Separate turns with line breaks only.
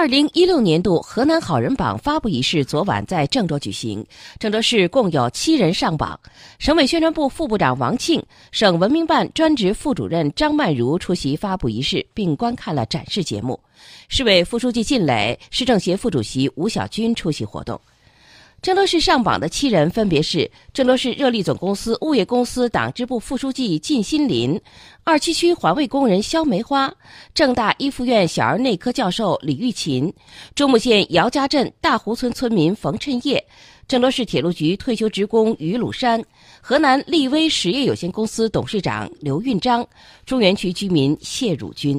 二零一六年度河南好人榜发布仪式昨晚在郑州举行，郑州市共有七人上榜。省委宣传部副部长王庆、省文明办专职副主任张曼如出席发布仪式，并观看了展示节目。市委副书记靳磊、市政协副主席吴晓军出席活动。郑州市上榜的七人分别是郑州市热力总公司物业公司党支部副书记靳新林、二七区环卫工人肖梅花、郑大一附院小儿内科教授李玉琴、中牟县姚家镇大湖村村民冯趁业、郑州市铁路局退休职工于鲁山、河南力威实业有限公司董事长刘运章、中原区居民谢汝军。